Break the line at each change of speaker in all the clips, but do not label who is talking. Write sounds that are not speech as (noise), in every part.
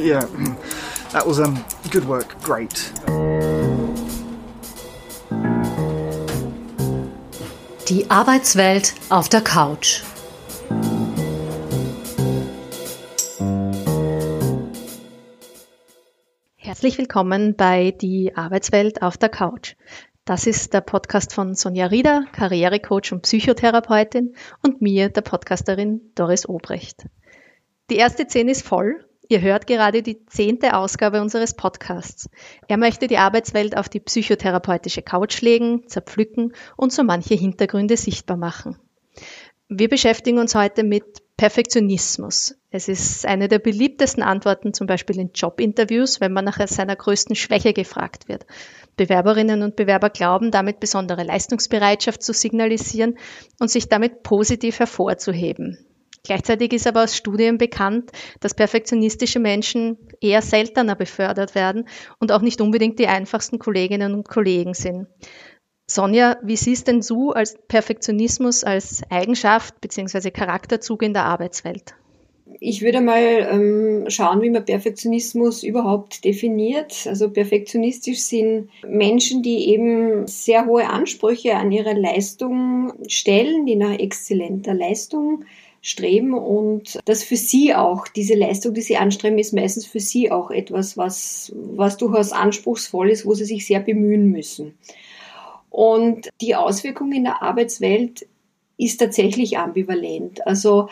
Yeah, that was um, good work. Great.
Die Arbeitswelt auf der Couch. Herzlich willkommen bei Die Arbeitswelt auf der Couch. Das ist der Podcast von Sonja Rieder, Karrierecoach und Psychotherapeutin und mir, der Podcasterin Doris Obrecht. Die erste Szene ist voll. Ihr hört gerade die zehnte Ausgabe unseres Podcasts. Er möchte die Arbeitswelt auf die psychotherapeutische Couch legen, zerpflücken und so manche Hintergründe sichtbar machen. Wir beschäftigen uns heute mit Perfektionismus. Es ist eine der beliebtesten Antworten zum Beispiel in Jobinterviews, wenn man nach seiner größten Schwäche gefragt wird. Bewerberinnen und Bewerber glauben, damit besondere Leistungsbereitschaft zu signalisieren und sich damit positiv hervorzuheben. Gleichzeitig ist aber aus Studien bekannt, dass perfektionistische Menschen eher seltener befördert werden und auch nicht unbedingt die einfachsten Kolleginnen und Kollegen sind. Sonja, wie siehst denn du als Perfektionismus als Eigenschaft bzw. Charakterzug in der Arbeitswelt?
Ich würde mal ähm, schauen, wie man Perfektionismus überhaupt definiert. Also perfektionistisch sind Menschen, die eben sehr hohe Ansprüche an ihre Leistung stellen, die nach exzellenter Leistung streben und das für sie auch, diese Leistung, die sie anstreben, ist meistens für sie auch etwas, was, was durchaus anspruchsvoll ist, wo sie sich sehr bemühen müssen. Und die Auswirkung in der Arbeitswelt ist tatsächlich ambivalent. Also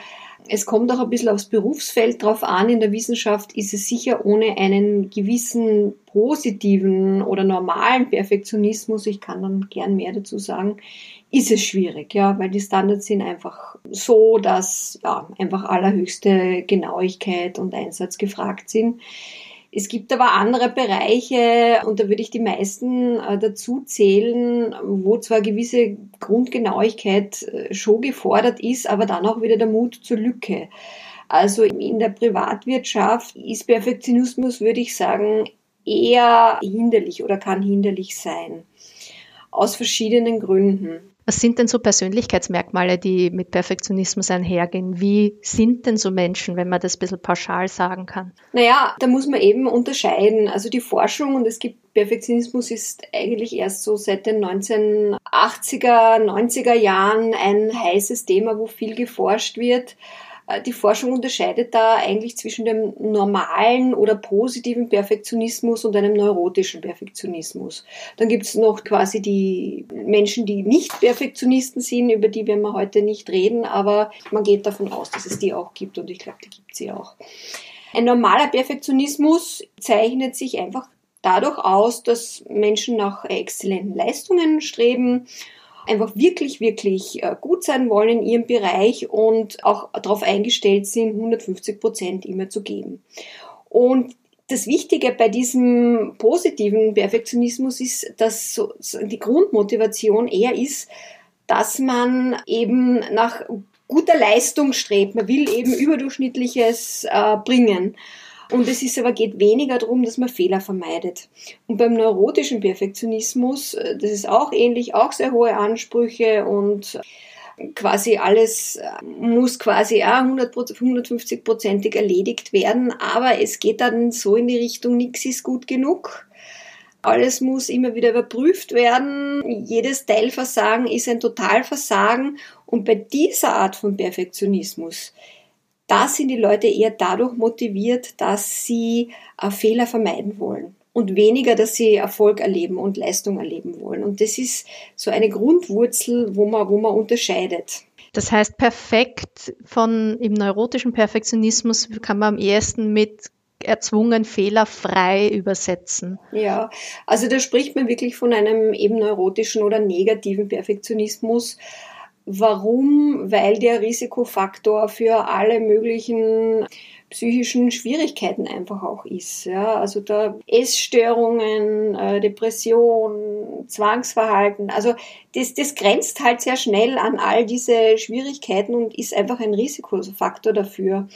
es kommt auch ein bisschen aufs Berufsfeld drauf an. In der Wissenschaft ist es sicher ohne einen gewissen positiven oder normalen Perfektionismus, ich kann dann gern mehr dazu sagen, ist es schwierig, ja, weil die Standards sind einfach so, dass ja, einfach allerhöchste Genauigkeit und Einsatz gefragt sind. Es gibt aber andere Bereiche, und da würde ich die meisten äh, dazu zählen, wo zwar gewisse Grundgenauigkeit äh, schon gefordert ist, aber dann auch wieder der Mut zur Lücke. Also in der Privatwirtschaft ist Perfektionismus, würde ich sagen, eher hinderlich oder kann hinderlich sein. Aus verschiedenen Gründen.
Was sind denn so Persönlichkeitsmerkmale, die mit Perfektionismus einhergehen? Wie sind denn so Menschen, wenn man das ein bisschen pauschal sagen kann?
Naja, da muss man eben unterscheiden. Also die Forschung und es gibt Perfektionismus ist eigentlich erst so seit den 1980er, 90er Jahren ein heißes Thema, wo viel geforscht wird. Äh, die Forschung unterscheidet da eigentlich zwischen dem normalen oder positiven Perfektionismus und einem neurotischen Perfektionismus. Dann gibt es noch quasi die Menschen, die nicht Perfektionisten sind, über die werden wir heute nicht reden, aber man geht davon aus, dass es die auch gibt und ich glaube, die gibt sie auch. Ein normaler Perfektionismus zeichnet sich einfach dadurch aus, dass Menschen nach exzellenten Leistungen streben einfach wirklich, wirklich äh, gut sein wollen in ihrem Bereich und auch darauf eingestellt sind, 150 Prozent immer zu geben. Und das Wichtige bei diesem positiven Perfektionismus ist, dass die Grundmotivation eher ist, dass man eben nach guter Leistung strebt. Man will eben überdurchschnittliches äh, bringen. Und es ist aber geht weniger darum, dass man Fehler vermeidet. Und beim neurotischen Perfektionismus, äh, das ist auch ähnlich, auch sehr hohe Ansprüche und quasi alles äh, muss quasi auch 150-prozentig erledigt werden, aber es geht dann so in die Richtung, nichts ist gut genug. Alles muss immer wieder überprüft werden. Jedes Teilversagen ist ein Totalversagen. Und bei dieser Art von Perfektionismus da sind die Leute eher dadurch motiviert, dass sie äh, Fehler vermeiden wollen und weniger, dass sie Erfolg erleben und Leistung erleben wollen. Und das ist so eine Grundwurzel, wo man, wo man unterscheidet.
Das heißt, perfekt von im neurotischen Perfektionismus kann man am ehesten mit erzwungen fehlerfrei übersetzen.
Ja, also da spricht man wirklich von einem eben neurotischen oder negativen Perfektionismus. Warum? Weil der Risikofaktor für alle möglichen psychischen Schwierigkeiten einfach auch ist. Ja, also da Essstörungen, äh, Depression, Zwangsverhalten. Also das, das grenzt halt sehr schnell an all diese Schwierigkeiten und ist einfach ein Risikofaktor dafür.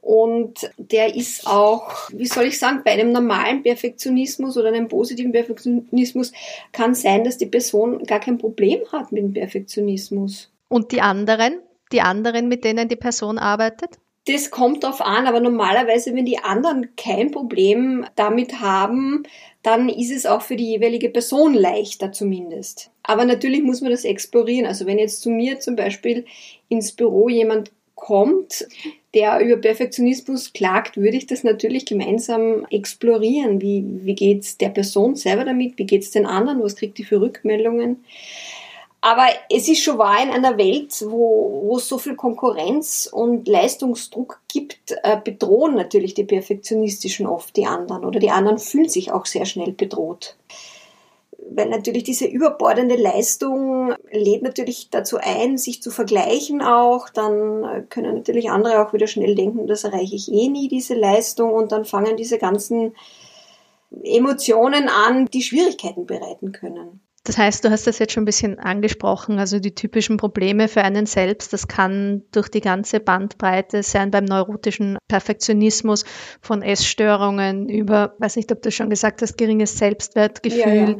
Und der ist auch, wie soll ich sagen, bei einem normalen Perfektionismus oder einem positiven Perfektionismus kann sein, dass die Person gar kein Problem hat mit dem Perfektionismus.
Und die anderen, die anderen, mit denen die Person arbeitet?
Das kommt drauf an, aber normalerweise, wenn die anderen kein Problem damit haben, dann ist es auch für die jeweilige Person leichter zumindest. Aber natürlich muss man das explorieren. Also wenn jetzt zu mir zum Beispiel ins Büro jemand kommt, der über Perfektionismus klagt, würde ich das natürlich gemeinsam explorieren. Wie, wie geht's der Person selber damit? Wie geht's den anderen? Was kriegt die für Rückmeldungen? Aber es ist schon wahr, in einer Welt, wo, wo es so viel Konkurrenz und Leistungsdruck gibt, äh, bedrohen natürlich die Perfektionistischen oft die anderen oder die anderen fühlen sich auch sehr schnell bedroht. Weil natürlich diese überbordende Leistung lädt natürlich dazu ein, sich zu vergleichen auch. Dann äh, können natürlich andere auch wieder schnell denken, das erreiche ich eh nie, diese Leistung. Und dann fangen diese ganzen Emotionen an, die Schwierigkeiten bereiten können.
Das heißt, du hast das jetzt schon ein bisschen angesprochen, also die typischen Probleme für einen selbst. Das kann durch die ganze Bandbreite sein beim neurotischen Perfektionismus von Essstörungen über, weiß nicht, ob du schon gesagt hast, geringes Selbstwertgefühl. Ja, ja.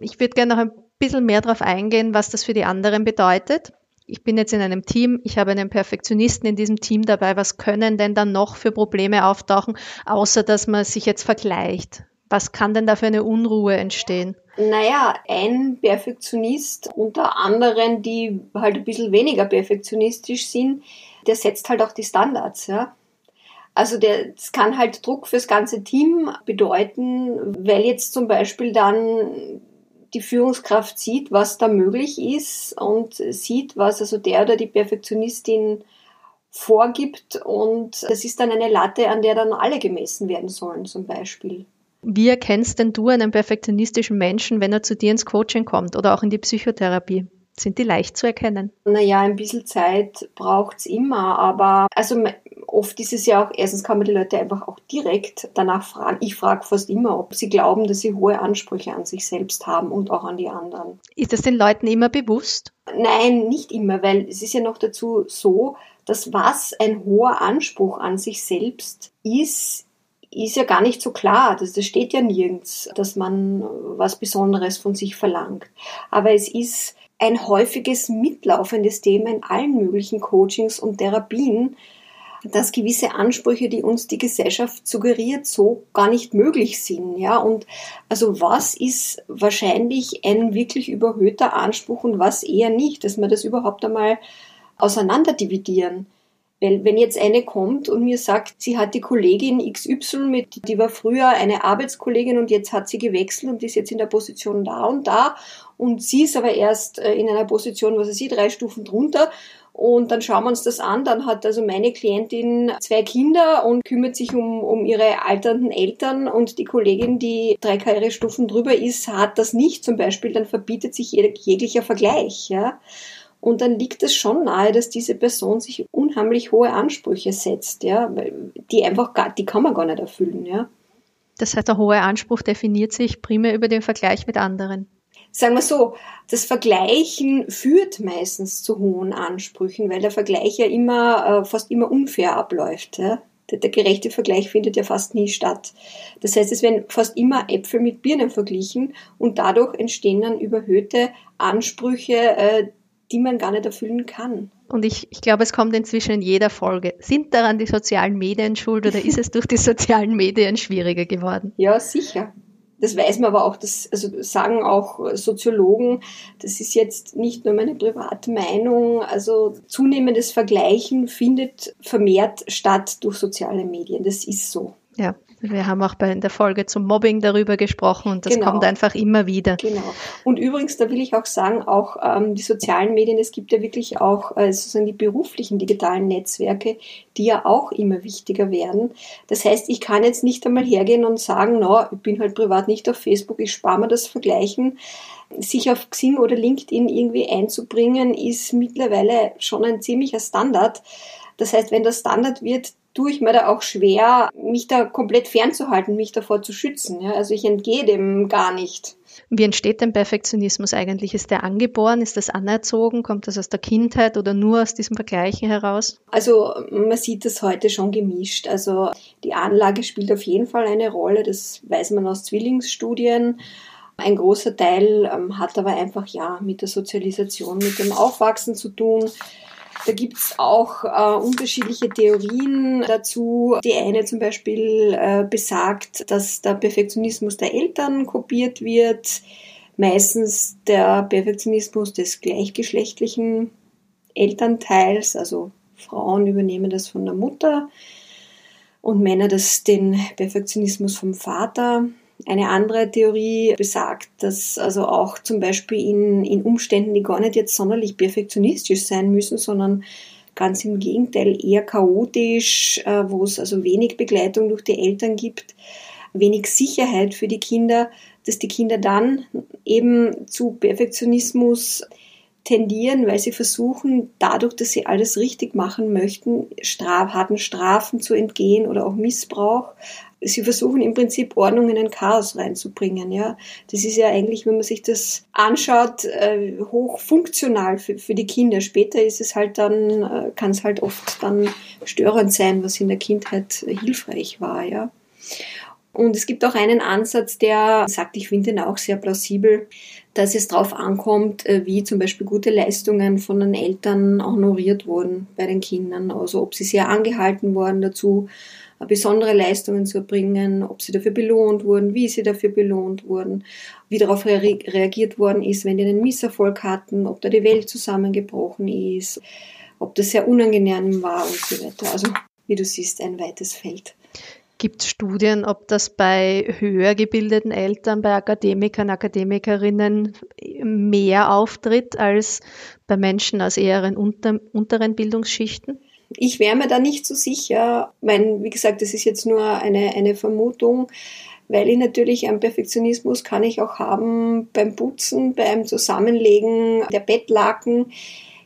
Ich würde gerne noch ein bisschen mehr darauf eingehen, was das für die anderen bedeutet. Ich bin jetzt in einem Team, ich habe einen Perfektionisten in diesem Team dabei. Was können denn dann noch für Probleme auftauchen, außer dass man sich jetzt vergleicht? Was kann denn da für eine Unruhe entstehen?
Naja, ein Perfektionist unter anderen, die halt ein bisschen weniger perfektionistisch sind, der setzt halt auch die Standards, ja. Also der, das kann halt Druck fürs ganze Team bedeuten, weil jetzt zum Beispiel dann die Führungskraft sieht, was da möglich ist und sieht, was also der oder die Perfektionistin vorgibt und das ist dann eine Latte, an der dann alle gemessen werden sollen zum Beispiel.
Wie erkennst denn du einen perfektionistischen Menschen, wenn er zu dir ins Coaching kommt oder auch in die Psychotherapie? Sind die leicht zu erkennen?
Naja, ein bisschen Zeit braucht es immer, aber also oft ist es ja auch, erstens kann man die Leute einfach auch direkt danach fragen. Ich frage fast immer, ob sie glauben, dass sie hohe Ansprüche an sich selbst haben und auch an die anderen.
Ist das den Leuten immer bewusst?
Nein, nicht immer, weil es ist ja noch dazu so, dass was ein hoher Anspruch an sich selbst ist, ist ja gar nicht so klar. Das, das steht ja nirgends, dass man was Besonderes von sich verlangt. Aber es ist ein häufiges mitlaufendes Thema in allen möglichen Coachings und Therapien, dass gewisse Ansprüche, die uns die Gesellschaft suggeriert, so gar nicht möglich sind, ja. Und also was ist wahrscheinlich ein wirklich überhöhter Anspruch und was eher nicht, dass wir das überhaupt einmal auseinander dividieren. Weil wenn jetzt eine kommt und mir sagt, sie hat die Kollegin XY mit, die war früher eine Arbeitskollegin und jetzt hat sie gewechselt und ist jetzt in der Position da und da und sie ist aber erst äh, in einer Position, was weiß ich, drei Stufen drunter und dann schauen wir uns das an. Dann hat also meine Klientin zwei Kinder und kümmert sich um, um ihre alternden Eltern und die Kollegin, die drei Karrierestufen drüber ist, hat das nicht zum Beispiel. Dann verbietet sich jeglicher Vergleich. Ja? Und dann liegt es schon nahe, dass diese Person sich unheimlich hohe Ansprüche setzt, ja, die einfach gar, die kann man gar nicht erfüllen, ja.
Das heißt, der hohe Anspruch definiert sich primär über den Vergleich mit anderen.
Sagen wir so, das Vergleichen führt meistens zu hohen Ansprüchen, weil der Vergleich ja immer, äh, fast immer unfair abläuft, ja. Der, der gerechte Vergleich findet ja fast nie statt. Das heißt, es werden fast immer Äpfel mit Birnen verglichen und dadurch entstehen dann überhöhte Ansprüche, äh, die man gar nicht erfüllen kann.
Und ich, ich glaube, es kommt inzwischen in jeder Folge. Sind daran die sozialen Medien schuld oder ist es durch die sozialen Medien schwieriger geworden? (laughs)
Ja, sicher. Das weiß man aber auch, das also sagen auch Soziologen, das ist jetzt nicht nur meine private Meinung, also zunehmendes Vergleichen findet vermehrt statt durch soziale Medien. Das ist so.
Ja, wir haben auch bei in der Folge zum Mobbing darüber gesprochen und das genau. kommt einfach immer wieder.
Genau. Und übrigens, da will ich auch sagen, auch ähm, die sozialen Medien, es gibt ja wirklich auch äh, sozusagen die beruflichen digitalen Netzwerke, die ja auch immer wichtiger werden. Das heißt, ich kann jetzt nicht einmal hergehen und sagen, na, ich bin halt privat nicht auf Facebook, ich spare mir das Vergleichen sich auf Xing oder LinkedIn irgendwie einzubringen, ist mittlerweile schon ein ziemlicher Standard. Das heißt, wenn das Standard wird, tue ich mir da auch schwer, mich da komplett fernzuhalten, mich davor zu schützen. Ja? Also ich entgehe dem gar nicht.
Wie entsteht denn Perfektionismus eigentlich? Ist der angeboren? Ist das anerzogen? Kommt das aus der Kindheit oder nur aus diesem Vergleichen heraus?
Also man sieht das heute schon gemischt. Also die Anlage spielt auf jeden Fall eine Rolle. Das weiß man aus Zwillingsstudien. Ein großer Teil ähm, hat aber einfach ja mit der Sozialisation, mit dem Aufwachsen zu tun Da gibt's auch äh, unterschiedliche Theorien dazu. Die eine zum Beispiel äh, besagt, dass der Perfektionismus der Eltern kopiert wird, meistens der Perfektionismus des gleichgeschlechtlichen Elternteils, also Frauen übernehmen das von der Mutter und Männer das den Perfektionismus vom Vater. Eine andere Theorie besagt, dass also auch zum Beispiel in, in Umständen, die gar nicht jetzt sonderlich perfektionistisch sein müssen, sondern ganz im Gegenteil eher chaotisch, äh, wo es also wenig Begleitung durch die Eltern gibt, wenig Sicherheit für die Kinder, dass die Kinder dann eben zu Perfektionismus tendieren, weil sie versuchen, dadurch, dass sie alles richtig machen möchten, harten Strafen zu entgehen oder auch Missbrauch. Sie versuchen im Prinzip Ordnung in ein Chaos reinzubringen. Ja, das ist ja eigentlich, wenn man sich das anschaut, äh, hochfunktional für, für die Kinder. Später ist es halt dann, äh, kann es halt oft dann störend sein, was in der Kindheit hilfreich war. Ja. Und es gibt auch einen Ansatz, der sagt, ich finde ihn auch sehr plausibel, dass es darauf ankommt, äh, wie zum Beispiel gute Leistungen von den Eltern honoriert wurden bei den Kindern. Also ob sie sehr angehalten wurden dazu, äh, besondere Leistungen zu erbringen, ob sie dafür belohnt wurden, wie sie dafür belohnt wurden, wie darauf reagiert worden ist, wenn die einen Misserfolg hatten, ob da die Welt zusammengebrochen ist, ob das sehr unangenehm war und so weiter. Also wie du siehst, ein weites Feld.
Gibt es Studien, ob das bei höher gebildeten Eltern, bei Akademikern, Akademikerinnen mehr auftritt als bei Menschen aus eher unter, unteren Bildungsschichten?
Ich wäre mir da nicht so sicher. Mein, wie gesagt, das ist jetzt nur eine, eine Vermutung, weil ich natürlich einen Perfektionismus kann ich auch haben beim Putzen, beim Zusammenlegen der Bettlaken.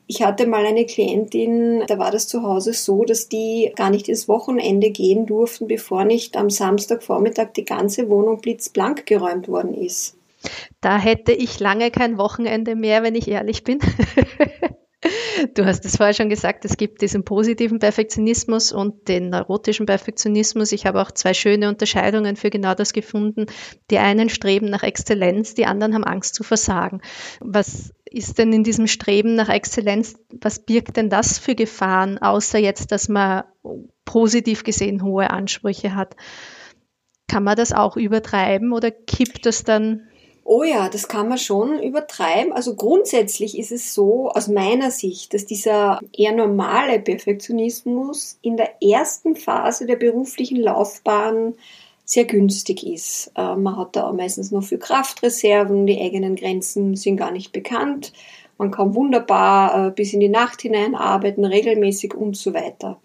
Ich hatte mal eine Klientin, da war das zu Hause so, dass die gar nicht ins Wochenende gehen durften, bevor nicht am Samstagvormittag die ganze Wohnung blitzblank geräumt worden ist.
Da hätte ich lange kein Wochenende mehr, wenn ich ehrlich bin. (laughs) Du hast es vorher schon gesagt, es gibt diesen positiven Perfektionismus und den neurotischen Perfektionismus. Ich habe auch zwei schöne Unterscheidungen für genau das gefunden. Die einen streben nach Exzellenz, die anderen haben Angst zu versagen. Was ist denn in diesem Streben nach Exzellenz, was birgt denn das für Gefahren, außer jetzt, dass man positiv gesehen hohe Ansprüche hat? Kann man das auch übertreiben oder kippt das dann
Oh ja, das kann man schon übertreiben. Also grundsätzlich ist es so aus meiner Sicht, dass dieser eher normale Perfektionismus in der ersten Phase der beruflichen Laufbahn sehr günstig ist. Äh, man hat da meistens noch viel Kraftreserven, die eigenen Grenzen sind gar nicht bekannt. Man kann wunderbar äh, bis in die Nacht hinein arbeiten, regelmäßig und so weiter.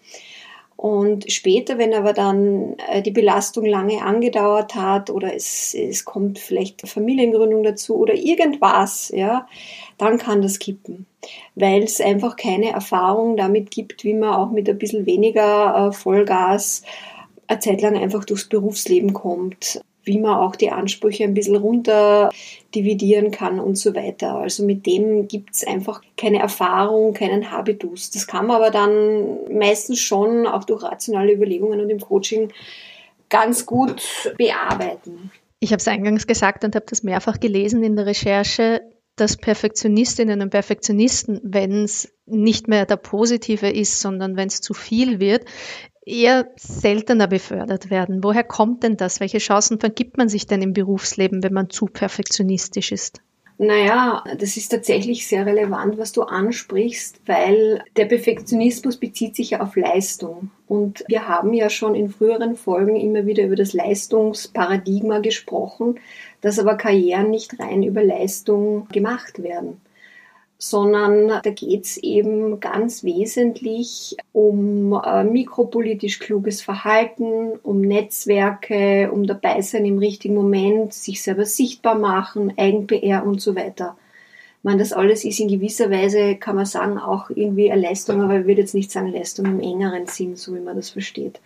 Und später, wenn aber dann äh, die Belastung lange angedauert hat oder es, es kommt vielleicht Familiengründung dazu oder irgendwas, ja, dann kann das kippen, weil es einfach keine Erfahrung damit gibt, wie man auch mit ein bisschen weniger Vollgas eine Zeit lang einfach durchs Berufsleben kommt wie man auch die Ansprüche ein bisschen runter dividieren kann und so weiter. Also mit dem gibt es einfach keine Erfahrung, keinen Habitus. Das kann man aber dann meistens schon auch durch rationale Überlegungen und im Coaching ganz gut bearbeiten.
Ich habe es eingangs gesagt und habe das mehrfach gelesen in der Recherche, dass Perfektionistinnen und Perfektionisten, wenn es nicht mehr der Positive ist, sondern wenn es zu viel wird, eher seltener befördert werden. Woher kommt denn das? Welche Chancen vergibt man sich denn im Berufsleben, wenn man zu perfektionistisch ist?
Naja, das ist tatsächlich sehr relevant, was du ansprichst, weil der Perfektionismus bezieht sich ja auf Leistung. Und wir haben ja schon in früheren Folgen immer wieder über das Leistungsparadigma gesprochen, dass aber Karrieren nicht rein über Leistung gemacht werden sondern da geht's eben ganz wesentlich um äh, mikropolitisch kluges Verhalten, um Netzwerke, um dabei sein im richtigen Moment, sich selber sichtbar machen, Eigen-PR und so weiter. Ich meine, das alles ist in gewisser Weise, kann man sagen, auch irgendwie eine Leistung, aber ich würde jetzt nicht sagen Leistung im engeren Sinn, so wie man das versteht.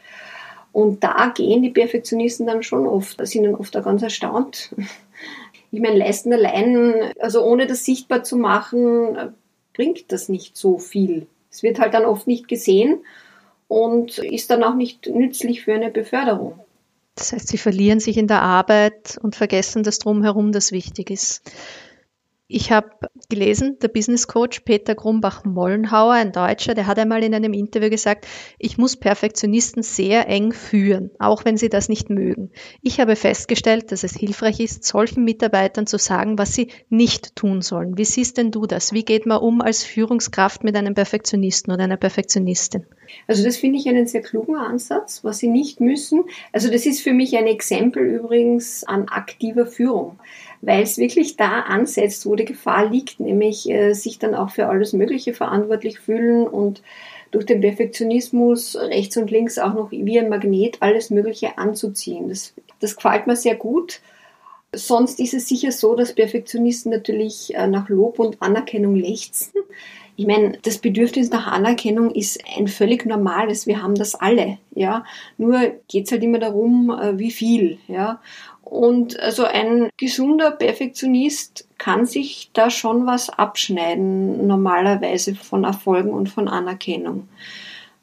Und da gehen die Perfektionisten dann schon oft, sind dann oft auch ganz erstaunt, ich meine, leisten allein, also ohne das sichtbar zu machen, bringt das nicht so viel. Es wird halt dann oft nicht gesehen und ist dann auch nicht nützlich für eine Beförderung.
Das heißt, sie verlieren sich in der Arbeit und vergessen das drumherum, das wichtig ist. Ich habe gelesen, der Business Coach Peter Grumbach-Mollenhauer, ein Deutscher, der hat einmal in einem Interview gesagt, ich muss Perfektionisten sehr eng führen, auch wenn sie das nicht mögen. Ich habe festgestellt, dass es hilfreich ist, solchen Mitarbeitern zu sagen, was sie nicht tun sollen. Wie siehst denn du das? Wie geht man um als Führungskraft mit einem Perfektionisten oder einer Perfektionistin?
Also das finde ich einen sehr klugen Ansatz, was sie nicht müssen. Also das ist für mich ein Exempel übrigens an aktiver Führung weil es wirklich da ansetzt, wo die Gefahr liegt, nämlich äh, sich dann auch für alles Mögliche verantwortlich fühlen und durch den Perfektionismus rechts und links auch noch wie ein Magnet alles Mögliche anzuziehen. Das, das gefällt mir sehr gut. Sonst ist es sicher so, dass Perfektionisten natürlich äh, nach Lob und Anerkennung lechzen. Ich meine, das Bedürfnis nach Anerkennung ist ein völlig normales. Wir haben das alle, ja. Nur geht es halt immer darum, äh, wie viel, ja. Und also ein gesunder Perfektionist kann sich da schon was abschneiden, normalerweise von Erfolgen und von Anerkennung.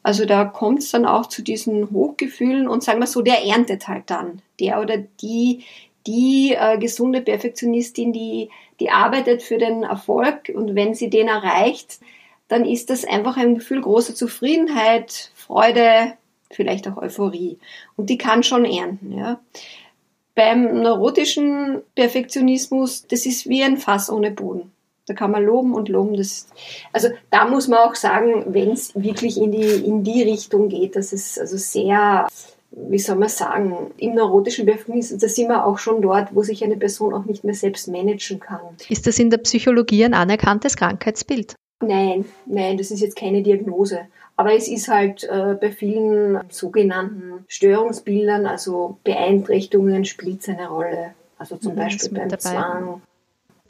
Also da kommt es dann auch zu diesen Hochgefühlen und sagen wir so, der erntet halt dann. Der oder die, die äh, gesunde Perfektionistin, die, die arbeitet für den Erfolg und wenn sie den erreicht, dann ist das einfach ein Gefühl großer Zufriedenheit, Freude, vielleicht auch Euphorie. Und die kann schon ernten, ja. Beim neurotischen Perfektionismus, das ist wie ein Fass ohne Boden. Da kann man loben und loben. Das, also da muss man auch sagen, wenn es wirklich in die, in die Richtung geht, dass es also sehr, wie soll man sagen, im neurotischen Perfektionismus, da sind wir auch schon dort, wo sich eine Person auch nicht mehr selbst managen kann.
Ist das in der Psychologie ein anerkanntes Krankheitsbild?
Nein, nein, das ist jetzt keine Diagnose. Aber es ist halt äh, bei vielen sogenannten Störungsbildern, also Beeinträchtigungen, spielt es eine Rolle. Also zum mhm, Beispiel beim dabei. Zwang.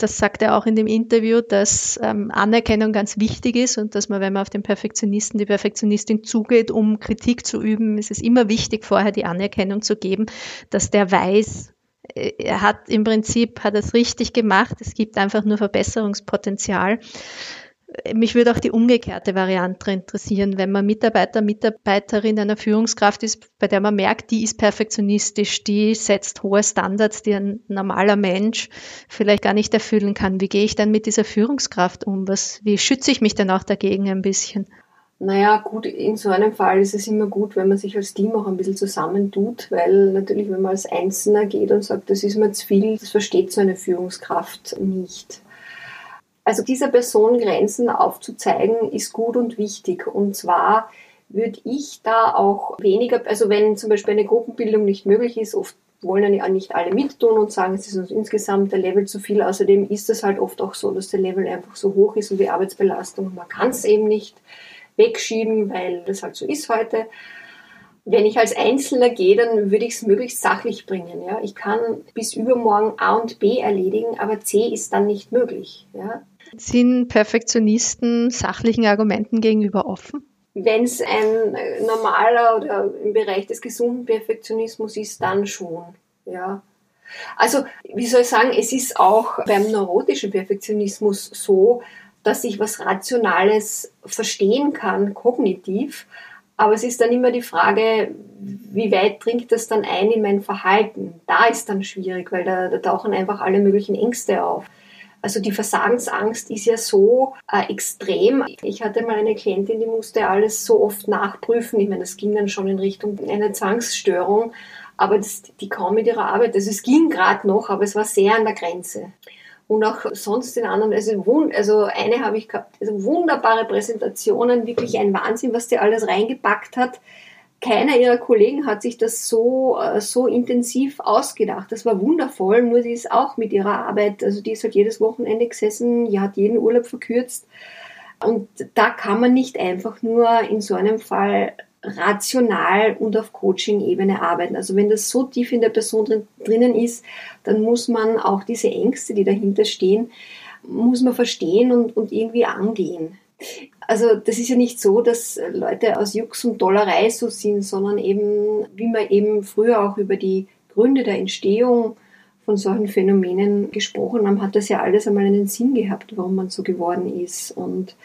Das sagt er auch in dem Interview, dass ähm, Anerkennung ganz wichtig ist und dass man, wenn man auf den Perfektionisten, die Perfektionistin zugeht, um Kritik zu üben, ist es immer wichtig, vorher die Anerkennung zu geben, dass der weiß, äh, er hat im Prinzip, hat es richtig gemacht, es gibt einfach nur Verbesserungspotenzial mich würde auch die umgekehrte Variante interessieren, wenn man Mitarbeiter, Mitarbeiterin einer Führungskraft ist, bei der man merkt, die ist perfektionistisch, die setzt hohe Standards, die ein normaler Mensch vielleicht gar nicht erfüllen kann. Wie gehe ich dann mit dieser Führungskraft um? Was, wie schütze ich mich dann auch dagegen ein bisschen?
Naja, gut, in so einem Fall ist es immer gut, wenn man sich als Team auch ein bisschen zusammentut, weil natürlich, wenn man als Einzelner geht und sagt, das ist mir zu viel, das versteht so eine Führungskraft nicht. Also dieser Person Grenzen aufzuzeigen, ist gut und wichtig. Und zwar würde ich da auch weniger, also wenn zum Beispiel eine Gruppenbildung nicht möglich ist, oft wollen ja nicht alle mittun und sagen, es ist uns insgesamt der Level zu viel. Außerdem ist es halt oft auch so, dass der Level einfach so hoch ist und die Arbeitsbelastung. Man kann es eben nicht wegschieben, weil das halt so ist heute wenn ich als Einzelner gehe, dann würde ich es möglichst sachlich bringen. Ja? Ich kann bis übermorgen A und B erledigen, aber C ist dann nicht möglich. Ja?
Sind Perfektionisten sachlichen Argumenten gegenüber offen?
Wenn es ein normaler oder im Bereich des gesunden Perfektionismus ist, dann schon. Ja. Also, wie soll ich sagen, es ist auch beim neurotischen Perfektionismus so, dass ich was Rationales verstehen kann, kognitiv, aber es ist dann immer die Frage, wie weit dringt das dann ein in mein Verhalten? Da ist dann schwierig, weil da, da tauchen einfach alle möglichen Ängste auf. Also die Versagensangst ist ja so äh, extrem. Ich hatte mal eine Klientin, die musste alles so oft nachprüfen. Ich meine, das ging dann schon in Richtung einer Zwangsstörung, aber das, die kaum mit ihrer Arbeit. Also es ging gerade noch, aber es war sehr an der Grenze und auch sonst in anderen, also, also eine habe ich gehabt, also wunderbare Präsentationen, wirklich ein Wahnsinn, was die alles reingepackt hat. Keiner ihrer Kollegen hat sich das so, äh, so intensiv ausgedacht. Das war wundervoll, nur sie ist auch mit ihrer Arbeit, also die ist halt jedes Wochenende gesessen, die hat jeden Urlaub verkürzt. Und da kann man nicht einfach nur in so einem Fall rational und auf Coaching-Ebene arbeiten. Also wenn das so tief in der Person drin, drinnen ist, dann muss man auch diese Ängste, die dahinter stehen, muss man verstehen und, und irgendwie angehen. Also das ist ja nicht so, dass Leute aus Jux und Dollerei so sind, sondern eben, wie wir eben früher auch über die Gründe der Entstehung von solchen Phänomenen gesprochen haben, hat das ja alles einmal einen Sinn gehabt, warum man so geworden ist. Und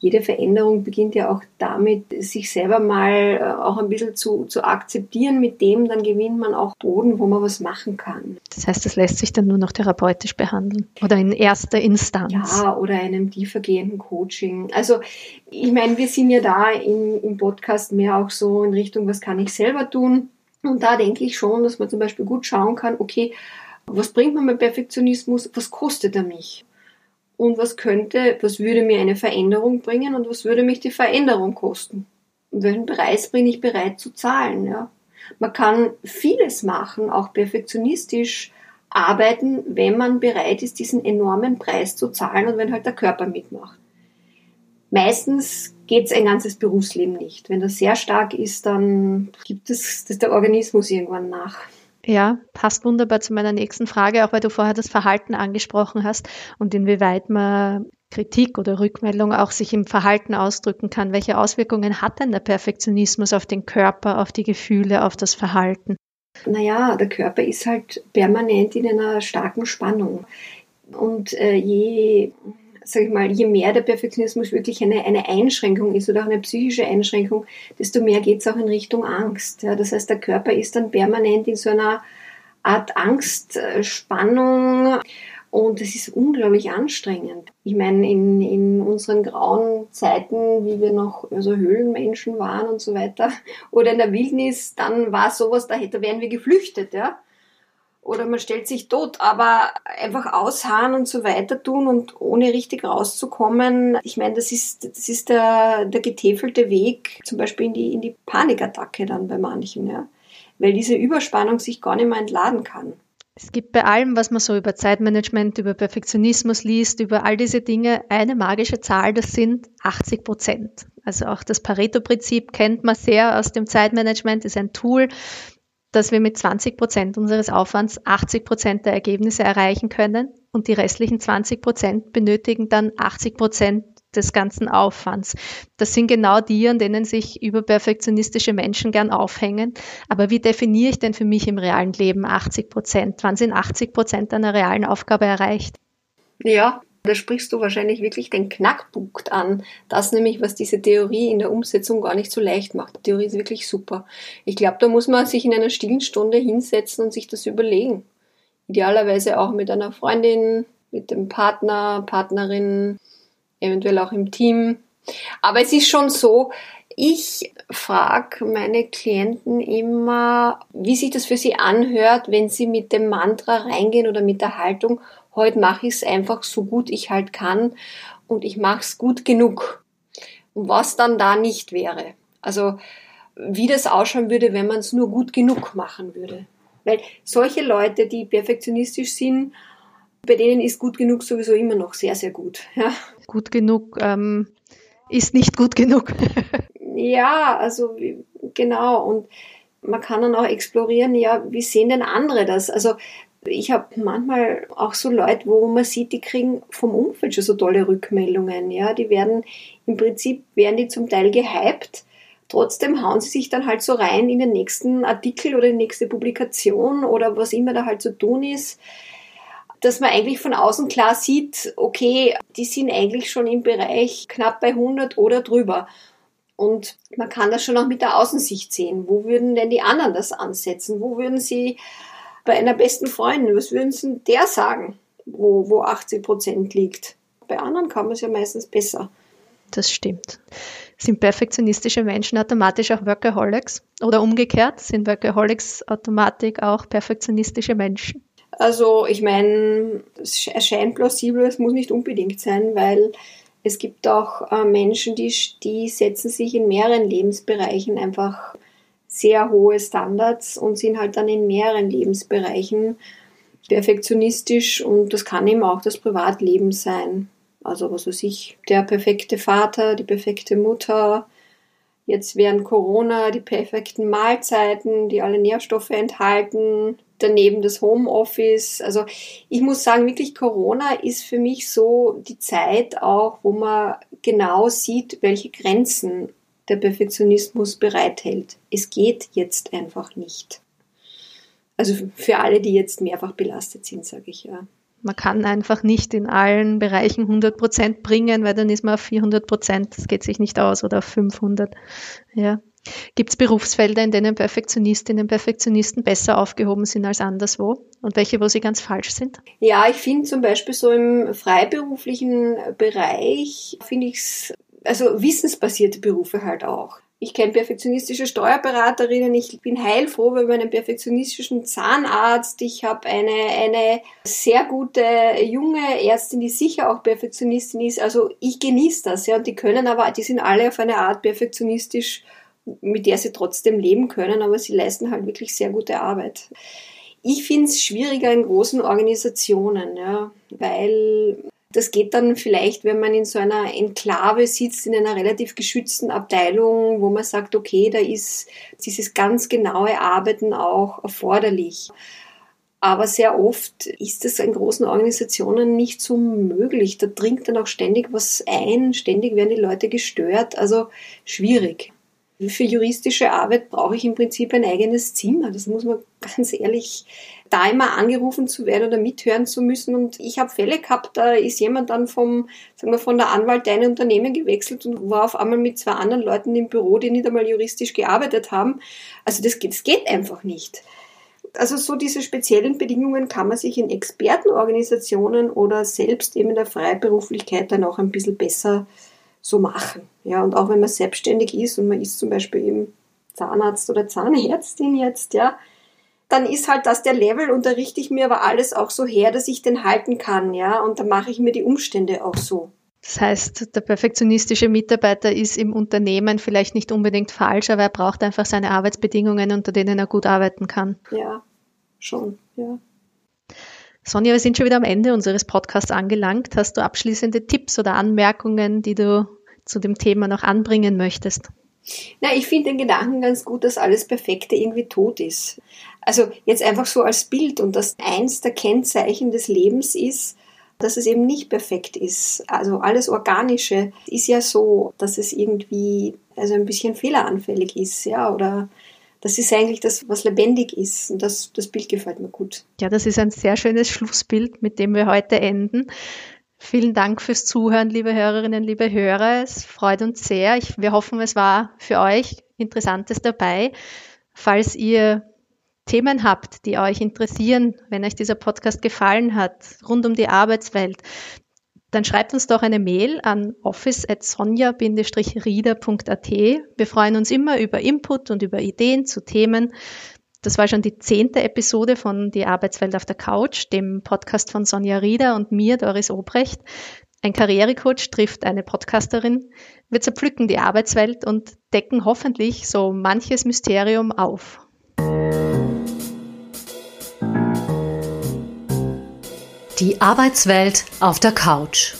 jede Veränderung beginnt ja auch damit, sich selber mal äh, auch ein bisschen zu, zu akzeptieren. Mit dem dann gewinnt man auch Boden, wo man was machen kann.
Das heißt, das lässt sich dann nur noch therapeutisch behandeln oder in erster Instanz.
Ja, oder einem tiefergehenden Coaching. Also ich meine, wir sind ja da in, im Podcast mehr auch so in Richtung, was kann ich selber tun? Und da denke ich schon, dass man zum Beispiel gut schauen kann, okay, was bringt man mit Perfektionismus? Was kostet er mich? Und was könnte, was würde mir eine Veränderung bringen und was würde mich die Veränderung kosten? Und welchen Preis bin ich bereit zu zahlen? Ja? Man kann vieles machen, auch perfektionistisch arbeiten, wenn man bereit ist, diesen enormen Preis zu zahlen und wenn halt der Körper mitmacht. Meistens geht es ein ganzes Berufsleben nicht. Wenn das sehr stark ist, dann gibt es das der Organismus irgendwann nach.
Ja, passt wunderbar zu meiner nächsten Frage, auch weil du vorher das Verhalten angesprochen hast und inwieweit man Kritik oder Rückmeldung auch sich im Verhalten ausdrücken kann. Welche Auswirkungen hat denn der Perfektionismus auf den Körper, auf die Gefühle, auf das Verhalten?
Naja, der Körper ist halt permanent in einer starken Spannung. Und äh, je sage ich mal, je mehr der Perfektionismus wirklich eine, eine Einschränkung ist oder auch eine psychische Einschränkung, desto mehr geht es auch in Richtung Angst. Ja, das heißt, der Körper ist dann permanent in so einer Art Angstspannung und es ist unglaublich anstrengend. Ich meine, in, in unseren grauen Zeiten, wie wir noch also Höhlenmenschen waren und so weiter, oder in der Wildnis, dann war sowas, da, da wären wir geflüchtet, ja oder man stellt sich tot, aber einfach ausharren und so weiter tun und ohne richtig rauszukommen, ich meine, das ist, das ist der, der getäfelte Weg, zum Beispiel in die, in die Panikattacke dann bei manchen, ja. Weil diese Überspannung sich gar nicht mehr entladen kann.
Es gibt bei allem, was man so über Zeitmanagement, über Perfektionismus liest, über all diese Dinge, eine magische Zahl, das sind 80 Prozent. Also auch das Pareto-Prinzip kennt man sehr aus dem Zeitmanagement, ist ein Tool, dass wir mit 20 Prozent unseres Aufwands 80 Prozent der Ergebnisse erreichen können und die restlichen 20 Prozent benötigen dann 80 Prozent des ganzen Aufwands. Das sind genau die, an denen sich überperfektionistische Menschen gern aufhängen. Aber wie definiere ich denn für mich im realen Leben 80 Prozent? Wann sind 80 Prozent einer realen Aufgabe erreicht?
Ja, da sprichst du wahrscheinlich wirklich den Knackpunkt an. Das nämlich, was diese Theorie in der Umsetzung gar nicht so leicht macht. Die Theorie ist wirklich super. Ich glaube, da muss man sich in einer stillen Stunde hinsetzen und sich das überlegen. Idealerweise auch mit einer Freundin, mit dem Partner, Partnerin, eventuell auch im Team. Aber es ist schon so, ich frage meine Klienten immer, wie sich das für sie anhört, wenn sie mit dem Mantra reingehen oder mit der Haltung, heute mache ich es einfach so gut ich halt kann und ich mache es gut genug. Und was dann da nicht wäre. Also wie das ausschauen würde, wenn man es nur gut genug machen würde. Weil solche Leute, die perfektionistisch sind, bei denen ist gut genug sowieso immer noch sehr, sehr gut. Ja.
Gut genug ähm, ist nicht gut genug. (laughs)
ja, also genau. Und man kann dann auch explorieren, ja, wie sehen denn andere das? Also ich habe manchmal auch so Leute, wo man sieht, die kriegen vom Umfeld schon so tolle Rückmeldungen. Ja, die werden im Prinzip werden die zum Teil gehypt. Trotzdem hauen sie sich dann halt so rein in den nächsten Artikel oder die nächste Publikation oder was immer da halt zu tun ist, dass man eigentlich von außen klar sieht, okay, die sind eigentlich schon im Bereich knapp bei 100 oder drüber. Und man kann das schon auch mit der Außensicht sehen. Wo würden denn die anderen das ansetzen? Wo würden sie bei einer besten Freundin, was würden Sie der sagen, wo, wo 80 Prozent liegt? Bei anderen kann man es ja meistens besser.
Das stimmt. Sind perfektionistische Menschen automatisch auch Workaholics? Oder umgekehrt, sind Workaholics automatisch auch perfektionistische Menschen?
Also ich meine, es erscheint plausibel, es muss nicht unbedingt sein, weil es gibt auch äh, Menschen, die, die setzen sich in mehreren Lebensbereichen einfach sehr hohe Standards und sind halt dann in mehreren Lebensbereichen perfektionistisch und das kann eben auch das Privatleben sein. Also was weiß ich, der perfekte Vater, die perfekte Mutter, jetzt während Corona die perfekten Mahlzeiten, die alle Nährstoffe enthalten, daneben das Homeoffice. Also ich muss sagen, wirklich Corona ist für mich so die Zeit auch, wo man genau sieht, welche Grenzen der Perfektionismus bereithält. Es geht jetzt einfach nicht. Also für alle, die jetzt mehrfach belastet sind, sage ich ja.
Man kann einfach nicht in allen Bereichen 100 Prozent bringen, weil dann ist man auf 400 Prozent. Das geht sich nicht aus oder auf 500. Ja. Gibt es Berufsfelder, in denen Perfektionistinnen und Perfektionisten besser aufgehoben sind als anderswo? Und welche, wo sie ganz falsch sind?
Ja, ich finde zum Beispiel so im freiberuflichen Bereich, finde ich es, also wissensbasierte Berufe halt auch. Ich kenne perfektionistische Steuerberaterinnen. Ich bin heilfroh bei meinem perfektionistischen Zahnarzt. Ich habe eine, eine sehr gute junge Ärztin, die sicher auch Perfektionistin ist. Also ich genieße das, ja. Und die können aber, die sind alle auf eine Art perfektionistisch, mit der sie trotzdem leben können, aber sie leisten halt wirklich sehr gute Arbeit. Ich finde es schwieriger in großen Organisationen, ja, weil das geht dann vielleicht, wenn man in so einer Enklave sitzt, in einer relativ geschützten Abteilung, wo man sagt, okay, da ist dieses ganz genaue Arbeiten auch erforderlich. Aber sehr oft ist es in großen Organisationen nicht so möglich. Da dringt dann auch ständig was ein, ständig werden die Leute gestört. Also schwierig. Für juristische Arbeit brauche ich im Prinzip ein eigenes Zimmer. Das muss man (laughs) ganz ehrlich, da immer angerufen zu werden oder mithören zu müssen. Und ich habe Fälle gehabt, da ist jemand dann vom, sagen wir, von der Anwalt ein Unternehmen gewechselt und war auf einmal mit zwei anderen Leuten im Büro, die nicht einmal juristisch gearbeitet haben. Also das geht, das geht einfach nicht. Also so diese speziellen Bedingungen kann man sich in Expertenorganisationen oder selbst eben in der Freiberuflichkeit dann auch ein bisschen besser so machen. Ja, und auch wenn man selbstständig ist und man ist zum Beispiel eben Zahnarzt oder Zahnärztin jetzt, ja, dann ist halt das der Level und da richte ich mir aber alles auch so her, dass ich den halten kann, ja, und da mache ich mir die Umstände auch so.
Das heißt, der perfektionistische Mitarbeiter ist im Unternehmen vielleicht nicht unbedingt falsch, aber er braucht einfach seine Arbeitsbedingungen, unter denen er gut arbeiten kann.
Ja, schon, ja.
Sonja, wir sind schon wieder am Ende unseres Podcasts angelangt. Hast du abschließende Tipps oder Anmerkungen, die du zu dem Thema noch anbringen möchtest?
Na, ich finde den Gedanken ganz gut, dass alles Perfekte irgendwie tot ist. Also jetzt einfach so als Bild und dass eins der Kennzeichen des Lebens ist, dass es eben nicht perfekt ist. Also alles Organische ist ja so, dass es irgendwie also ein bisschen fehleranfällig ist, ja, oder das ist eigentlich das, was lebendig ist. Und das, das Bild gefällt mir gut.
Ja, das ist ein sehr schönes Schlussbild, mit dem wir heute enden. Vielen Dank fürs Zuhören, liebe Hörerinnen, liebe Hörer. Es freut uns sehr. Ich, wir hoffen, es war für euch Interessantes dabei. Falls ihr Themen habt, die euch interessieren, wenn euch dieser Podcast gefallen hat, rund um die Arbeitswelt, dann schreibt uns doch eine Mail an office.sonja-rieder.at. Wir freuen uns immer über Input und über Ideen zu Themen. Das war schon die zehnte Episode von Die Arbeitswelt auf der Couch, dem Podcast von Sonja Rieder und mir, Doris Obrecht. Ein Karrierecoach trifft eine Podcasterin. Wir zerpflücken die Arbeitswelt und decken hoffentlich so manches Mysterium auf.
Die Arbeitswelt auf der Couch.